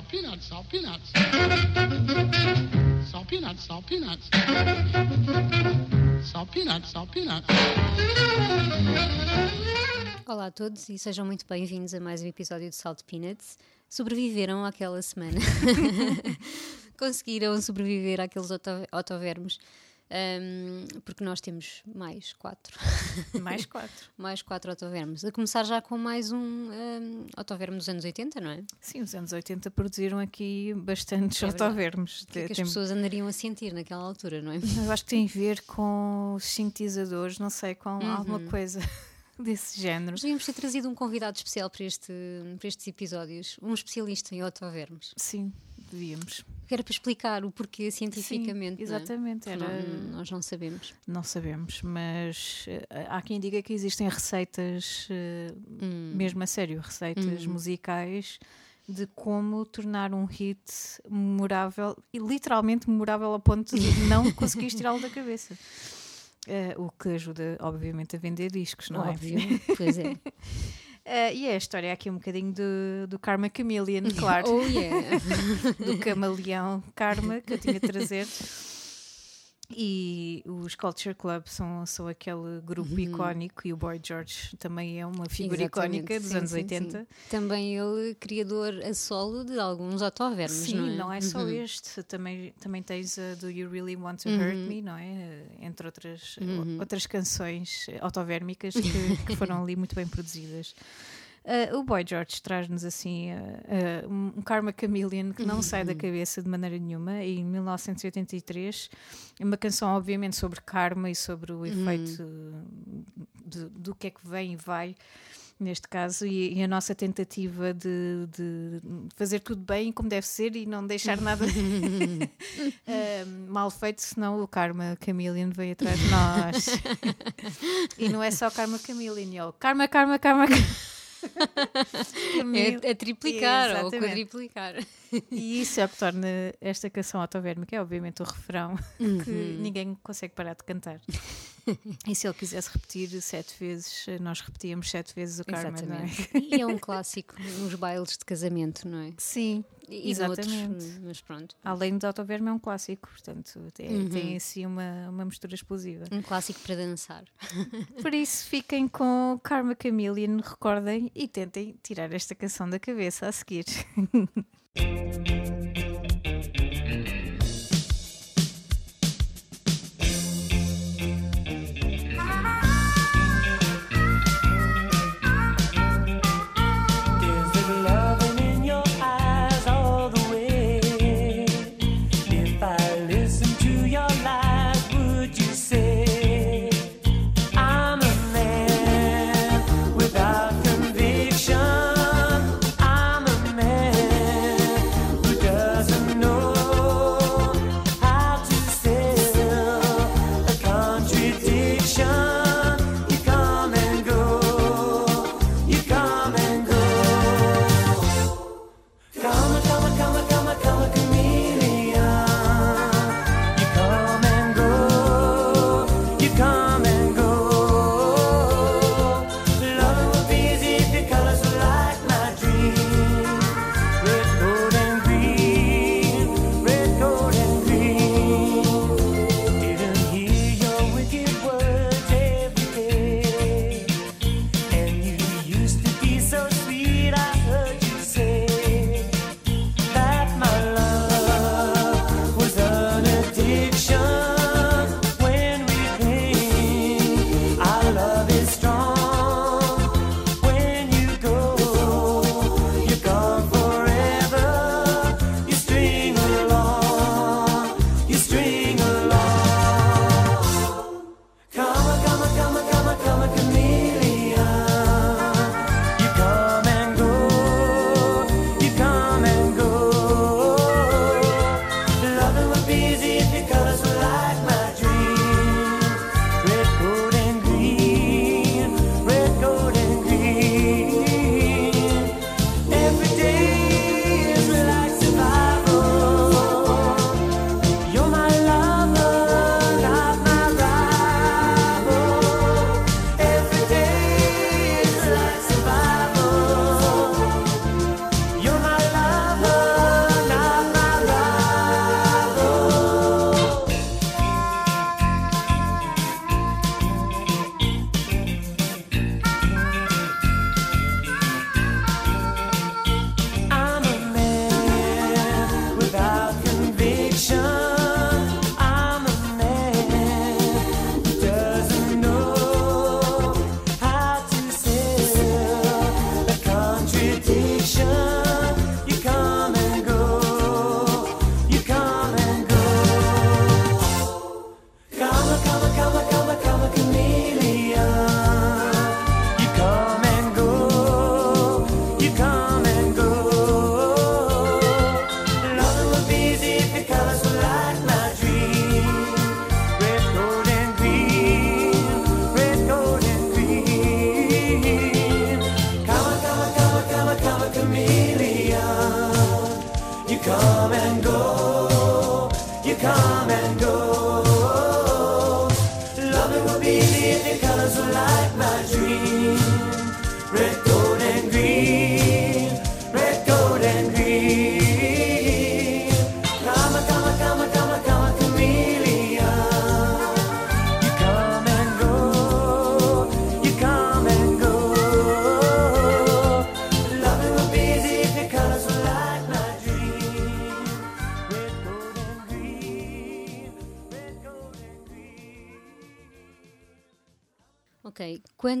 salt peanuts, salt peanuts. Salt peanuts, salt peanuts. Salt peanuts, salt peanuts. Olá a todos e sejam muito bem-vindos a mais um episódio de Salt Peanuts. Sobreviveram àquela semana. Conseguiram sobreviver àqueles auto- autovermos. Um, porque nós temos mais quatro. Mais quatro. mais quatro autovermos. A começar já com mais um, um autovermo dos anos 80, não é? Sim, os anos 80 produziram aqui bastantes É autovermos. O que é que as Tem- pessoas andariam a sentir naquela altura, não é? Eu acho que tem a ver com os sintetizadores, não sei, com Uhum. alguma coisa desse género. Nós devíamos ter trazido um convidado especial para, este, para estes episódios, um especialista em autovermos. Sim, devíamos. Era para explicar o porquê cientificamente. Sim, não é? exatamente. Era, Não- nós não sabemos. Não sabemos, mas eh, há quem diga que existem receitas, eh, Hum. mesmo a sério, receitas Uhum. musicais de como tornar um hit memorável e literalmente memorável ao ponto de não conseguires tirá-lo da cabeça. Eh, o que ajuda, obviamente, a vender discos, não é? Óbvio. Pois é. Eh, e a história é aqui um bocadinho do, do Karma Chameleon, claro, Oh yeah. do camaleão Karma que eu tinha de trazer. E os Culture Club são, são aquele grupo icónico e o Boy George também é uma figura Uhum. Exatamente, icónica dos sim, anos sim, 80. sim. Também ele, criador a solo de alguns autovermos, Sim, não é? não é só Uhum. este, também, também tens a do You Really Want to Hurt Me, não é? Entre outras, Uhum. outras canções autovérmicas que, que foram ali muito bem produzidas. Uh, o Boy George traz-nos assim uh, uh, um Karma Chameleon que não sai Uhum. da cabeça de maneira nenhuma. E em 1983, uma canção, obviamente, sobre karma e sobre o efeito Uhum. de- do que é que vem e vai neste caso, e, e a nossa tentativa de, de fazer tudo bem como deve ser e não deixar nada eh, mal feito, senão o Karma Chameleon veio atrás de nós. e não é só Karma Chameleon, é o Karma, Karma, Karma. Chameleon. É, é triplicar ou Exatamente. quadriplicar. E isso é o que torna esta canção autovérmica, é obviamente o refrão que Uhum. ninguém consegue parar de cantar. E se ele quisesse repetir sete vezes, nós repetíamos sete vezes o Karma, não é? Exatamente. E é um clássico nos bailes de casamento, não é? Sim, E Exatamente. noutros, mas pronto. além de autoverme é um clássico, portanto tem, Uhum. tem assim uma, uma mistura explosiva. Um clássico para dançar. Por isso fiquem com Karma Chameleon, recordem e tentem tirar esta canção da cabeça a seguir.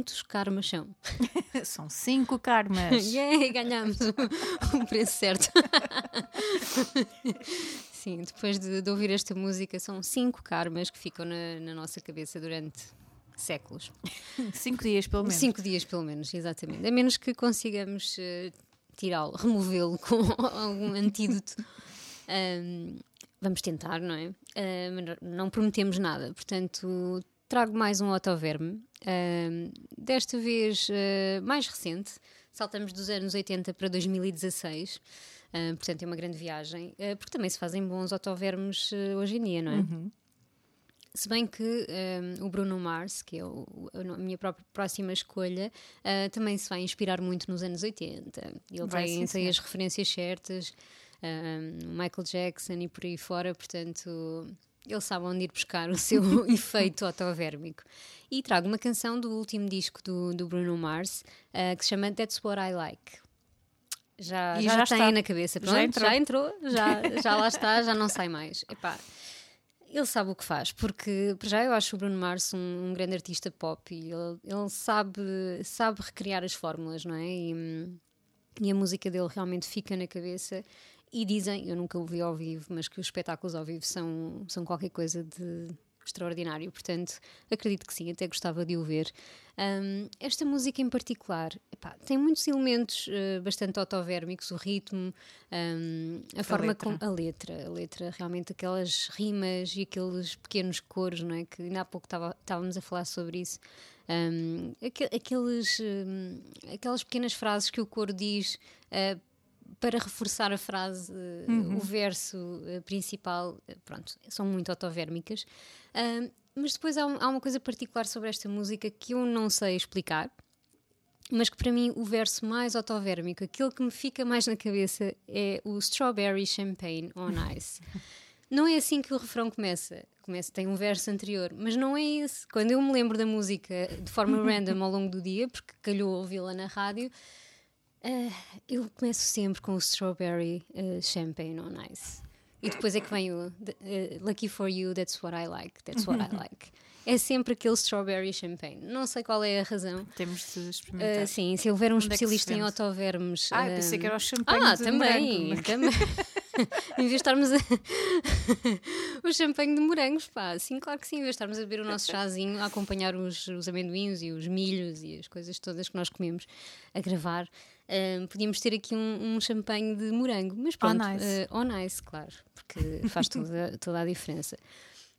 quantos karmas são? São cinco karmas. Yay, ganhamos o, preço certo. Sim, depois de, de ouvir esta música, são cinco karmas que ficam na, na nossa cabeça durante séculos. Cinco dias, pelo menos. Cinco dias, pelo menos, exatamente. A menos que consigamos eh, tirá-lo, removê-lo com algum antídoto. Ahm, vamos tentar, não é? Mas não prometemos nada, portanto, trago mais um autoverme. Ahm, desta vez eh, mais recente, saltamos dos anos 80 para 2016. Ah, portanto, é uma grande viagem, ah, porque também se fazem bons autovermes eh, hoje em dia, não é? Se bem que um, o Bruno Mars, que é o- a minha própria próxima escolha, uh, também se vai inspirar muito nos anos 80. Ele Vai, as referências certas, um, Michael Jackson e por aí fora, portanto, ele sabe onde ir buscar o seu efeito autovermico. E trago uma canção do último disco do, do Bruno Mars, uh, que se chama That's What I Like. Já, E já, já tem está. na cabeça, Já pronto, entrou. já entrou, já, já lá está, já não sai mais. Epá, ele sabe o que faz, porque já eu acho o Bruno Mars um, um grande artista pop e ele, ele sabe, sabe recriar as fórmulas, não é? E, hum, e a música dele realmente fica na cabeça. E dizem, eu nunca o vi ao vivo, mas que os espetáculos ao vivo são, são qualquer coisa de extraordinário. Portanto, acredito que sim, até gostava de o ver. Hum, esta música em particular epá, tem muitos elementos eh, bastante autovérmicos, o ritmo, hum, a, forma letra. como a letra, a letra, realmente aquelas rimas e aqueles pequenos coros, não é? Que ainda há pouco estava- estávamos a falar sobre isso. Hum, aque- aqueles, aquelas pequenas frases que o coro diz eh, para reforçar a frase, eh, o verso eh, principal, eh, pronto, são muito autovérmicas. Hum, mas depois há, há uma coisa particular sobre esta música que eu não sei explicar, mas que para mim o verso mais autovérmico, aquele que me fica mais na cabeça é o Strawberry Champagne on Ice. Não é assim que o refrão começa. Começa, tem um verso anterior, mas não é esse. Quando eu me lembro da música de forma random ao longo do dia, porque calhou ouvi-la na rádio, ah, eu começo sempre com o Strawberry ah, Champagne on Ice. E depois é que vem o eh, Lucky for You, that's what I like, that's what I like. É sempre aquele Strawberry Champagne. Não sei qual é a razão. Temos de experimentar. Sim, se houver um Onde é especialista em vende? autovermes. Ah, eu ah, pensei que era o champanhe Ah, de também, morango. também. em vez de estarmos a. o champanhe de morangos, pá. Sim, claro que sim. Em vez de estarmos a beber o nosso chazinho, a acompanhar os, os amendoins e os milhos e as coisas todas que nós comemos a gravar, ah, podíamos ter aqui um, um champanhe de morango. Mas pronto, ice. ah, on ice, claro, porque faz toda, toda a diferença.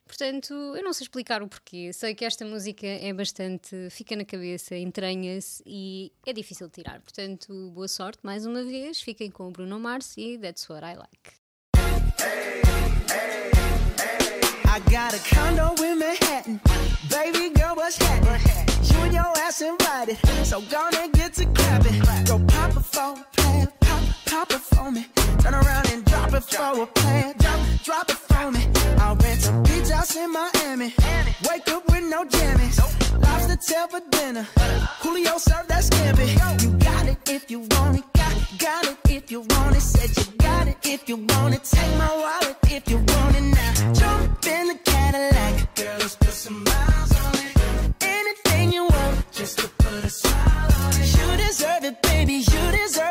Portanto, eu não sei explicar o porquê. Sei que esta música é bastante. fica na cabeça, entranha-se e é difícil de tirar. Portanto, boa sorte mais uma vez. Fiquem com o Bruno Mars e That's What I Like. I got a condo in Manhattan. Baby girl, what's happening? You and your ass invited. So gonna get to clapping. Go pop it for a plan. Pop, pop it for me. Turn around and drop it for a plan. Drop, drop it for me. I'll rent a beach house in Miami. Wake up with no jammies. Lobster tail for dinner. Julio served that scampi. You got it if you want it. Got, it if you want it. Said you got it if you want it. Take my wallet if you want it now. Jump in the Cadillac. Girl, let's put some miles on it. Anything you want, just to put a smile on it. You deserve it, baby. You deserve it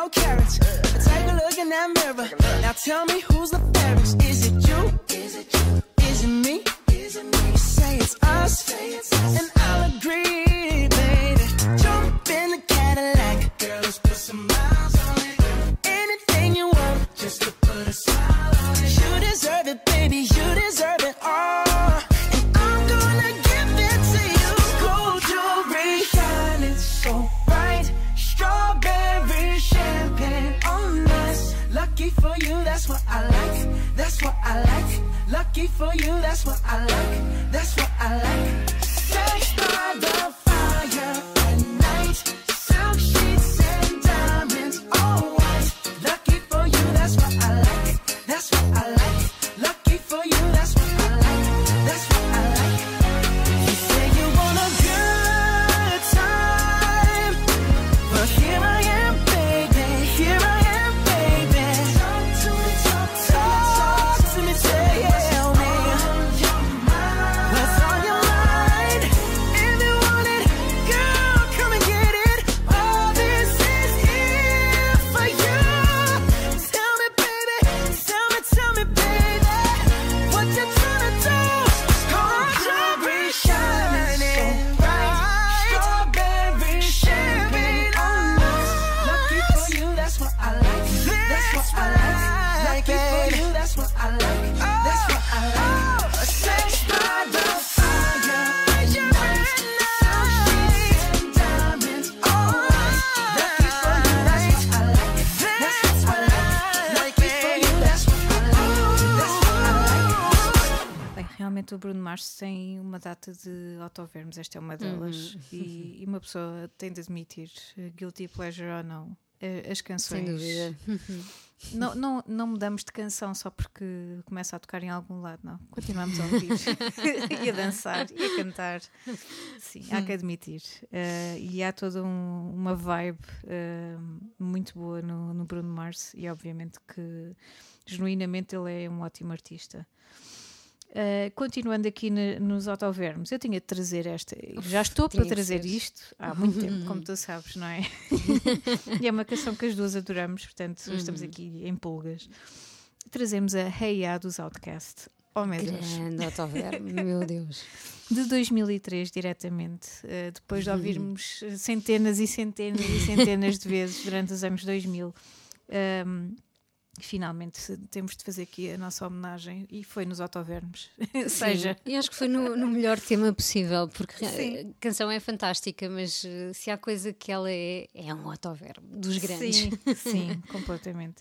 Everything 24 carats. Take a look in that mirror. Now tell me who's the fairest. Is it you? Is it you? Is it me? Is it me? Say it's us. And I'll agree, that's what I like. De autovermos, esta é uma delas, e, e uma pessoa tem de admitir, eh, guilty pleasure ou não, eh, as canções. Sem dúvida. Não, não, não mudamos de canção só porque começa a tocar em algum lado, não. Continuamos a ouvir e a dançar e a cantar. Sim, há que admitir. Eh, e há toda um- uma vibe eh, muito boa no, no Bruno Mars, e obviamente que genuinamente ele é um ótimo artista. Uh, continuando aqui ne- nos autovermos, eu tinha de trazer esta. Já estou para trazer isto há muito tempo, como tu sabes, não é? e é uma canção que as duas adoramos, portanto estamos aqui em pulgas. Trazemos a Hey Ya dos Outcast. Oh meu Deus! Grande autoverme, meu Deus. De 2003 diretamente, uh, depois de ouvirmos centenas e centenas e centenas de vezes durante os anos 2000. um, finalmente temos de fazer aqui a nossa homenagem e foi nos autovermos. Seja, E acho que foi no, no melhor tema possível, porque Sim. a canção é fantástica, mas eh, se há coisa que ela é, é um autoverbo dos grandes. Sim, sim, completamente.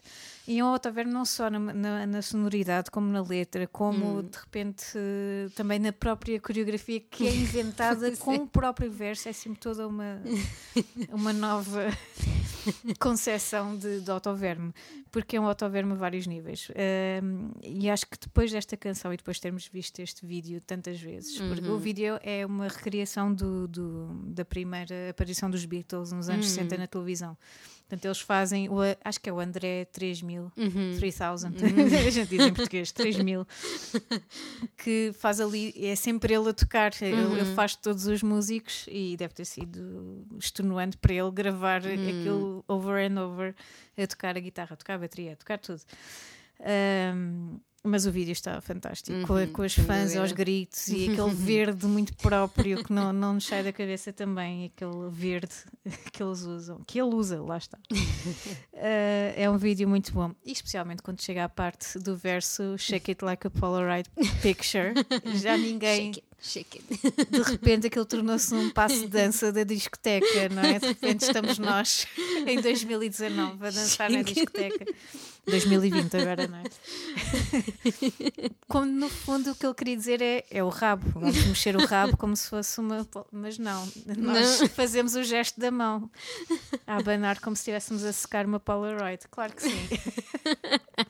E é um autoverbo não só na, na- na sonoridade, como na letra, como de repente eh, também na própria coreografia que é inventada com o próprio verso. É sempre toda uma, uma nova concepção de, de autoverme, porque é um autoverme a vários níveis. E acho que depois desta canção e depois de termos visto este vídeo tantas vezes, porque o vídeo é uma recriação do, do- da primeira aparição dos Beatles nos anos 60 na televisão. Portanto, eles fazem, o, acho que é o André 3000, 3000, a gente diz em português, 3000, que faz ali, é sempre ele a tocar, ele, ele faz todos os músicos e deve ter sido extenuante para ele gravar aquilo over and over, a tocar a guitarra, a tocar a bateria, a tocar tudo. Ahm, mas o vídeo está fantástico, com, a- com as fãs aos gritos e aquele verde muito próprio que não, não nos sai da cabeça também, aquele verde que eles usam, que ele usa, lá está. Ah, é um vídeo muito bom, e especialmente quando chega à parte do verso Shake It Like a Polaroid Picture, já ninguém Shake it, shake it. de repente aquilo tornou-se um passo de dança da discoteca, não é? De repente estamos nós em 2019 a dançar na discoteca. 2020 agora, não é? Quando no fundo o que ele queria dizer é, é o rabo, vamos mexer o rabo como se fosse uma. Mas não, nós fazemos o gesto da mão a abanar como se estivéssemos a secar uma Polaroid. Claro que sim.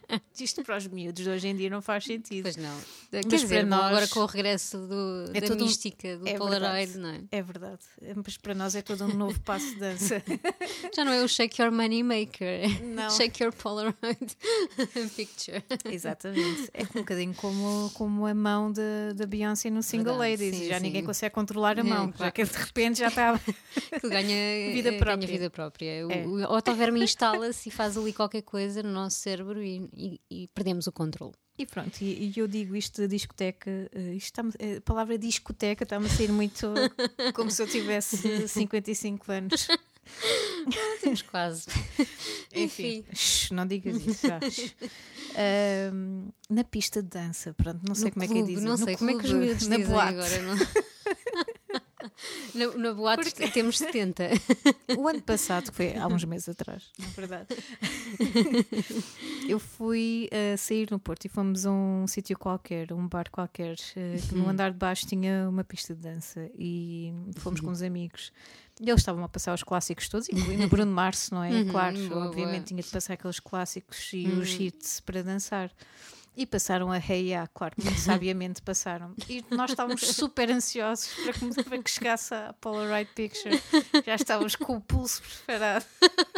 isto para os miúdos de hoje em dia não faz sentido. Pois não. Mas Quer dizer, para bom, nós- agora com o regresso do, É da mística do é Polaroid, verdade. não é? É verdade. Mas para nós é todo um novo passo de dança. Já não é o Shake Your Money Maker, é Não. Shake Your Polaroid Picture. Exatamente. É um bocadinho como, como a mão da Beyoncé no Single Verdade, Ladies. sim, já sim. ninguém consegue controlar a É, mão. Já claro. que de repente já está. que ganha Vida eh, própria. Ganha vida própria. O- É. O autoverme instala-se e faz ali qualquer coisa no nosso cérebro e, e- e perdemos o controle. E pronto, e, eu digo isto da discoteca, eh, isto está a palavra discoteca está-me a sair muito como se eu tivesse 55 anos. Temos quase. Enfim, Enfim. shh, não digas isso. Ahm, na pista de dança, pronto, não sei No como é que é clube, dizer. Não No- sei como é que os clube, miúdos na na boate. boate. Agora, não. Na, na boate temos 70. O ano passado, que foi há uns meses atrás, na verdade, eu fui a sair no Porto e fomos a um sítio qualquer, um bar qualquer, eh, que Uhum. no andar de baixo tinha uma pista de dança e fomos com uns amigos. E eles estavam a passar os clássicos todos, incluindo o Bruno Mars, não é? Uhum, claro, boa, obviamente boa. tinha de passar aqueles clássicos e Uhum. os hits para dançar. E passaram a Ya, claro, muito sabiamente passaram. E nós estávamos super ansiosos para que, para que chegasse a Polaroid Picture. Já estávamos com o pulso preparado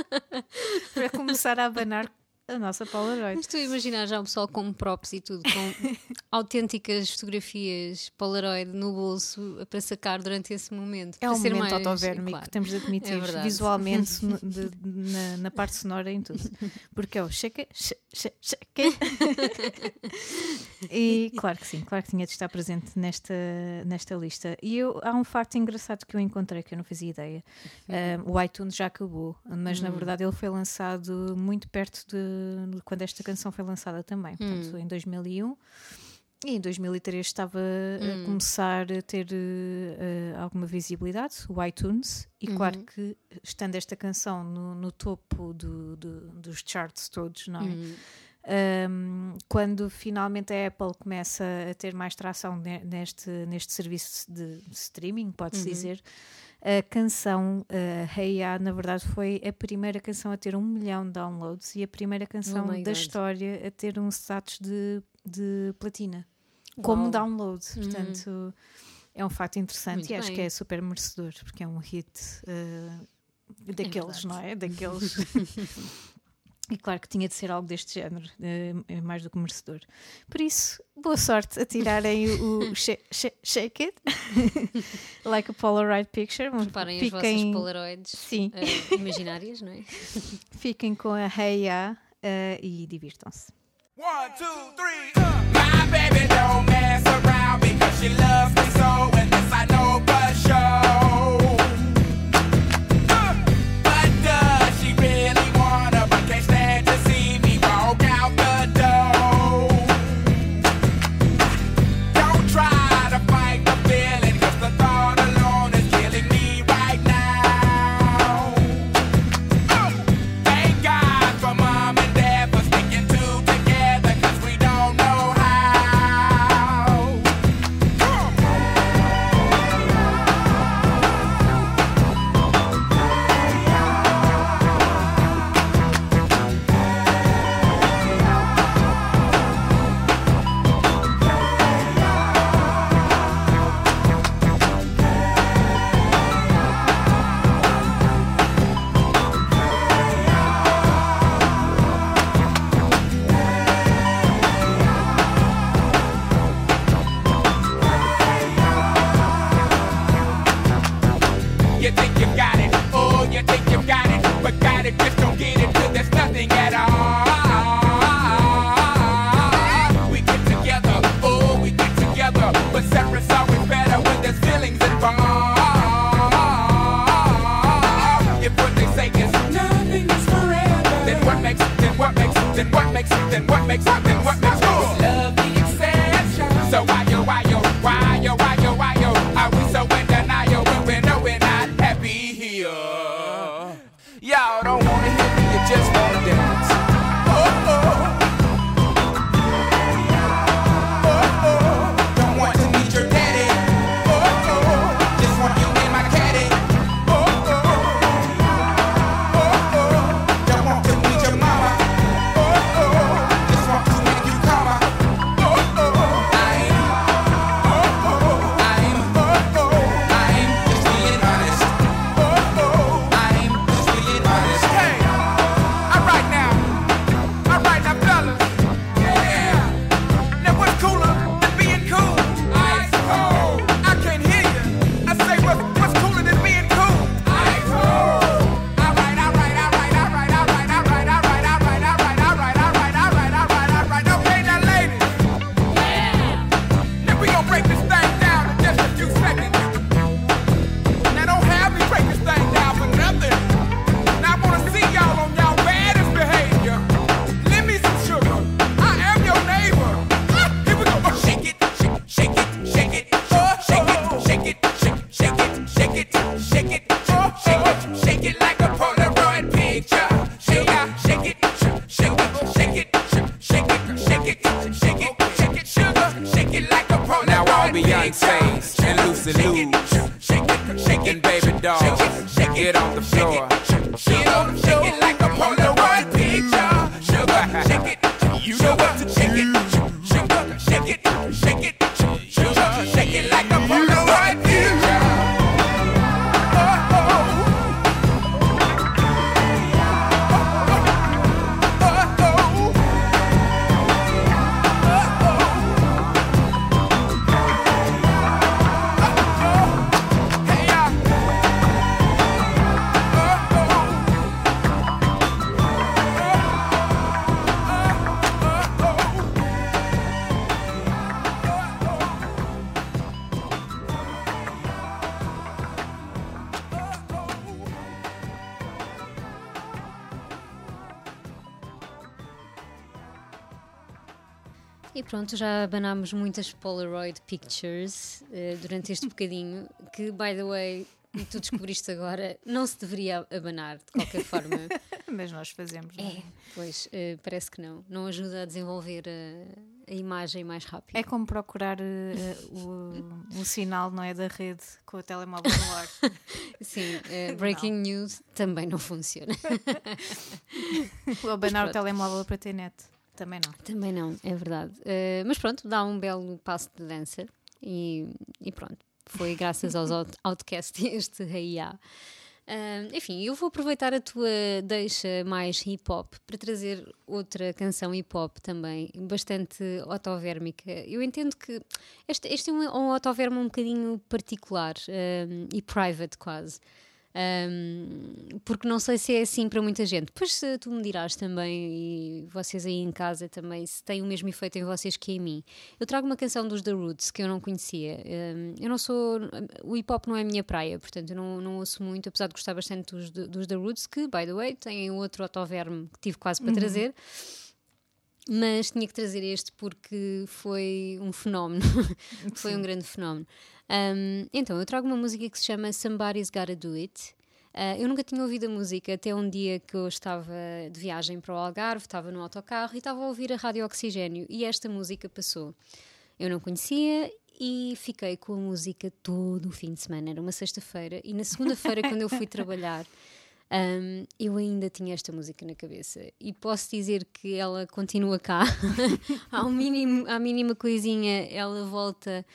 para começar a abanar a nossa Polaroid. Mas estou a imaginar já o pessoal com props e tudo, com autênticas fotografias Polaroid no bolso para sacar durante esse momento. É um ser momento mais, autovérmico, claro. temos de admitir, É visualmente, no- de- na, na parte sonora, em tudo. Porque é o shake, shake. it. E claro que sim, claro que tinha de estar presente nesta, nesta lista. E eu, há um facto engraçado que eu encontrei que eu não fazia ideia. Um, o iTunes já acabou, mas na verdade ele foi lançado muito perto de quando esta canção foi lançada também, portanto, em 2001. E em 2003 estava a começar a ter eh, alguma visibilidade, o iTunes, e claro que estando esta canção no, no topo do- do- dos charts todos, não é? Um, quando finalmente a Apple começa a ter mais tração ne- neste, neste serviço de streaming, pode-se dizer, a canção uh, Hey Ya, na verdade, foi a primeira canção a ter um milhão de downloads e a primeira canção Oh da God. história a ter um status de, de platina, como download. Portanto, é um facto interessante Muito e acho bem. que é super merecedor, porque é um hit uh, daqueles, verdade. não é? Daqueles. E claro que tinha de ser algo deste género, é mais do que merecedor. Por isso, boa sorte a tirarem o, o sh- sh- Shake It, like a Polaroid Picture. Preparem as vossas fiquem, Polaroids Sim. eh, imaginárias, não é? fiquem com a Hey Ya eh, e divirtam-se. One, two, three. Uh. My baby don't mess around because she loves me so, then what pronto, já abanámos muitas Polaroid Pictures eh, durante este bocadinho, que, by the way, e tu descobriste agora, não se deveria abanar de qualquer forma. Mas nós fazemos. não é? É, pois, eh, parece que não. Não ajuda a desenvolver a, a imagem mais rápido. É como procurar eh, o, o sinal, não é? Da rede com o telemóvel no ar. Sim, eh, breaking news também não funciona. Ou abanar o telemóvel para ter net. Também não. Também não, é verdade. Eh, mas pronto, dá um belo passo de dança e, e pronto. Foi graças aos out- Outcast este Reia. enfim, eu vou aproveitar a tua deixa mais hip hop para trazer outra canção hip hop também, bastante otovérmica. Eu entendo que este, este é um, um otovermo um bocadinho particular um, e private quase. Um, porque não sei se é assim para muita gente. Depois se tu me dirás também, e vocês aí em casa também, se tem o mesmo efeito em vocês que em mim. Eu trago uma canção dos The Roots que eu não conhecia. Um, eu não sou. O hip hop não é a minha praia, portanto eu não, não ouço muito, apesar de gostar bastante dos, dos The Roots, que, by the way, têm outro autoverme que tive quase para trazer. Mas tinha que trazer este porque foi um fenómeno, foi um grande fenómeno. Um, então, eu trago uma música que se chama Somebody's Gotta Do It. Uh, eu nunca tinha ouvido a música até um dia que eu estava de viagem para o Algarve, estava no autocarro e estava a ouvir a Rádio Oxigênio e esta música passou. Eu não conhecia e fiquei com a música todo o fim de semana. Era uma sexta-feira e na segunda-feira, quando eu fui trabalhar, um, eu ainda tinha esta música na cabeça e posso dizer que ela continua cá. ao mínimo, à mínima coisinha, ela volta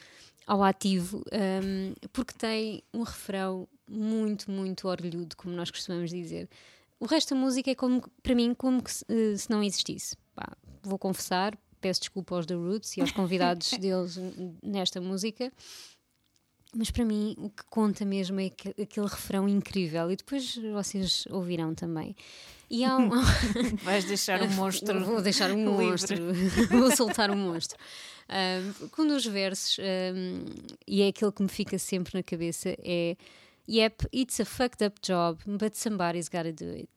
ao ativo, um, porque tem um refrão muito, muito orlhudo, como nós costumamos dizer. O resto da música é como, para mim, como que se, eh, não existisse. Vou confessar, peço desculpa aos The Roots e aos convidados deles nesta música. Mas para mim o que conta mesmo é que- aquele refrão incrível e depois vocês ouvirão também. E há um, Vais deixar o monstro. Vou deixar um monstro. Vou soltar um monstro. Um, um dos versos, um, e é aquele que me fica sempre na cabeça, é Yep, it's a fucked up job, but somebody's gotta do it.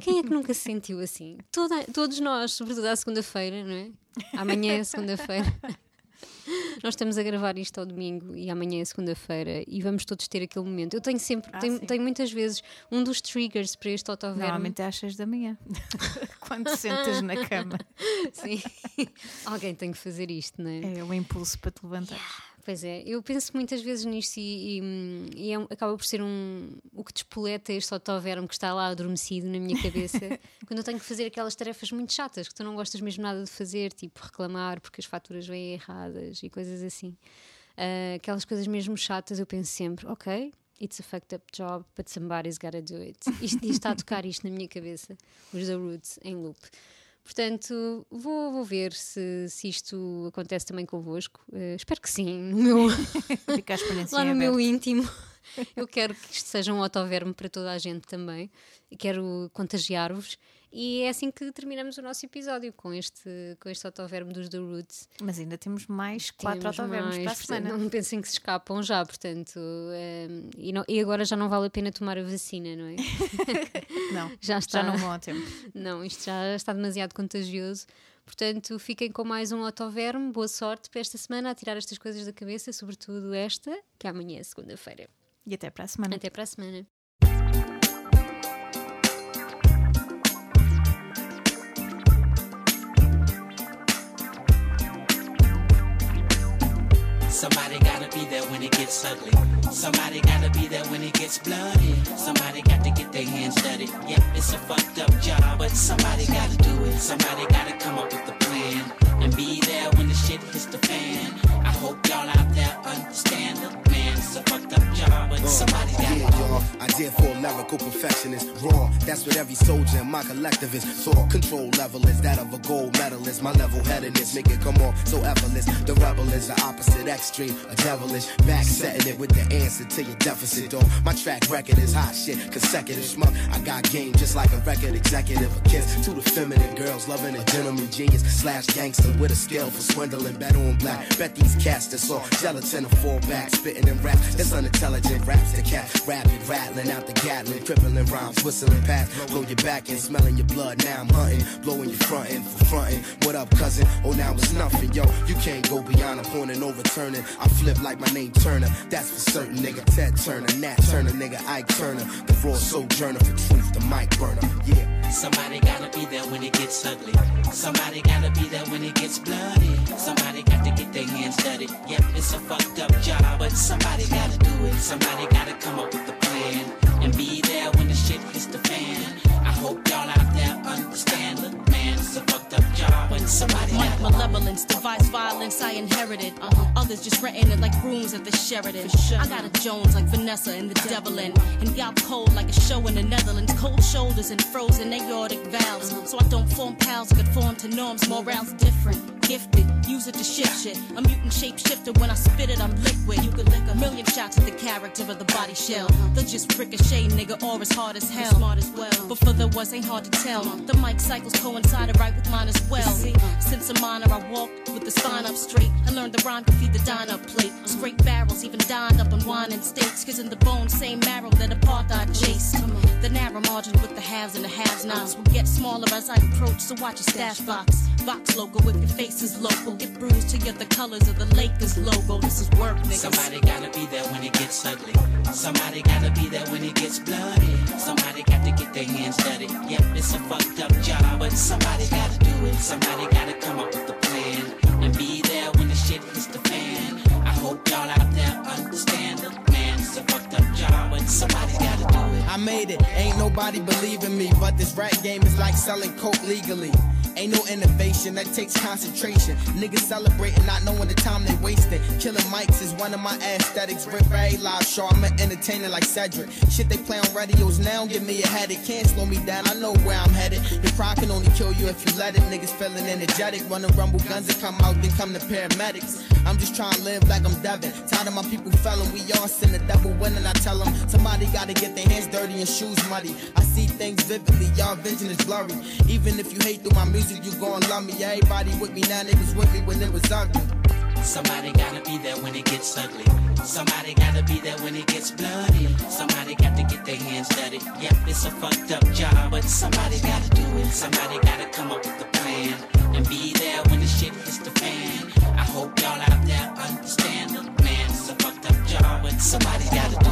Quem é que nunca se sentiu assim? Toda- todos nós, sobretudo à segunda-feira, não é? Amanhã é segunda-feira. Nós estamos a gravar isto ao domingo e amanhã é segunda-feira e vamos todos ter aquele momento. Eu tenho sempre, Ah, tenho, tenho muitas vezes um dos triggers para este autoverme. Normalmente é às 6 da manhã. Quando sentas na cama. Sim. Alguém tem que fazer isto, não é? É o impulso para te levantar. Pois é, eu penso muitas vezes nisto e, e, e é acaba por ser um o que despoleta este autoverme que está lá adormecido na minha cabeça quando eu tenho que fazer aquelas tarefas muito chatas que tu não gostas mesmo nada de fazer, tipo reclamar porque as faturas vêm erradas e coisas assim. Ah, aquelas coisas mesmo chatas, eu penso sempre, ok, it's a fucked up job, but somebody's gotta do it. Isto, isto está a tocar isto na minha cabeça, os The Roots em loop. Portanto, vou, vou ver se, se isto acontece também convosco. Eh, espero que sim, no meu, lá no meu íntimo. Eu quero que isto seja um autoverme para toda a gente também. E Quero contagiar-vos. E é assim que terminamos o nosso episódio com este, com este autoverme dos The Roots. Mas ainda temos mais quatro Temos autovermos mais, para a semana. Não pensem que se escapam já, portanto. eh, e, não- e agora já não vale a pena tomar a vacina, não é? Não, Já está. já não vão ao tempo. Não, isto já está demasiado contagioso. Portanto, fiquem com mais um autoverme. Boa sorte para esta semana a tirar estas coisas da cabeça, sobretudo esta, que amanhã é segunda-feira. E até para a semana. Até para a semana. Somebody gotta be there when it gets ugly. Somebody gotta be there when it gets bloody. Somebody got to get their hands dirty. Yep, it's a fucked up job, but somebody gotta do it. Somebody gotta come up with a plan and be there when the shit hits the fan. I hope y'all out there understand. Look, man, it's a fucked up job, but somebody gotta Did for a lyrical perfectionist. Raw, that's what every soldier in my collectivist saw. Control level is that of a gold medalist. My level headedness make it come off so effortless. The rebel is the opposite extreme, a devilish. Back setting it with the answer to your deficit, dog. My track record is hot shit, consecutive schmuck. I got game just like a record executive. A kiss to the feminine girls, loving a gentleman genius slash gangster with a skill for swindling. Bet on black. Bet these cats that's all gelatin and fall back, spitting in rap. That's unintelligent raps. The cat rapid rattling out the Gatling, crippling rhymes, whistling past. Blow your back and smelling your blood. Now I'm hunting, blowing your front end for fronting. What up, cousin? Oh, now it's nothing, yo. You can't go beyond a point and overturning. I flip like my name Turner. That's for certain, nigga. Ted Turner, Nat Turner, nigga. Ike Turner. The raw sojourner for truth, the mic burner. Yeah. Somebody gotta be there when it gets ugly. Somebody gotta be there when it gets bloody. Somebody got their hands dirty. Yep, it's a fucked up job, but somebody gotta do it. Somebody gotta come up with a plan and be there when the shit hits the fan. I hope y'all out there understand. Look, man, it's a fucked up job, but somebody gotta malevolence, device violence I inherited. Uh-huh. Others just renting it like rooms at the Sheridan. Sure. I got a Jones like Vanessa and the Devilin. And y'all cold like a show in the Netherlands. Cold shoulders and frozen aortic valves. So I don't form pals, conform to norms. Morale's different. Gifted, use it to shift shit. A mutant shapeshifter when I spit it, I'm liquid. You could lick a million shots at the character of the body shell. They're just ricochet, nigga, or as hard as hell. Smart as well. But for the was ain't hard to tell. The mic cycles coincided right with mine as well. Since a minor, I walked with the spine up straight. I learned the rhyme could feed the dine up plate. Straight barrels, even dined up on wine and steaks. Cause in the bone, same marrow that apartheid chased. The narrow margin with the haves and the has nots will get smaller as I approach. So watch your stash box. Box logo with your face is local. Get bruised to get the colors of the Lakers logo. This is work, niggas. Somebody gotta be there when it gets ugly. Somebody gotta be there when it gets bloody. Somebody got to get their hands dirty. Yep, it's a fucked up job, but somebody gotta do it. Somebody gotta come up with a plan and be there when the shit hits the fan. I hope y'all out there understand. Look, man, it's a fucked up job, but somebody gotta do it. I made it, ain't nobody believing me. But this rap game is like selling coke legally. Ain't no innovation, that takes concentration. Niggas celebrating, not knowing the time they wasting. Killing mics is one of my aesthetics. Rip very live show, I'm an entertainer like Cedric. Shit they play on radios now, give me a headache. Can't slow me down, I know where I'm headed. Your pride can only kill you if you let it. Niggas feeling energetic, running rumble guns that come out, then come the paramedics. I'm just trying to live like I'm Devin. Tired of my people felling, we all sin the devil winning. I tell them somebody gotta get their hands dirty and shoes muddy. I see things vividly, y'all vision is blurry. Even if you hate through my music, you gon' love me. Everybody with me now, niggas with me when it was ugly. Somebody gotta be there when it gets ugly. Somebody gotta be there when it gets bloody. Somebody got to get their hands dirty. Yep, it's a fucked up job, but somebody gotta do it. Somebody gotta come up with a plan and be there when the shit hits the fan. I hope y'all out there understand. Man, it's a fucked up job, but somebody gotta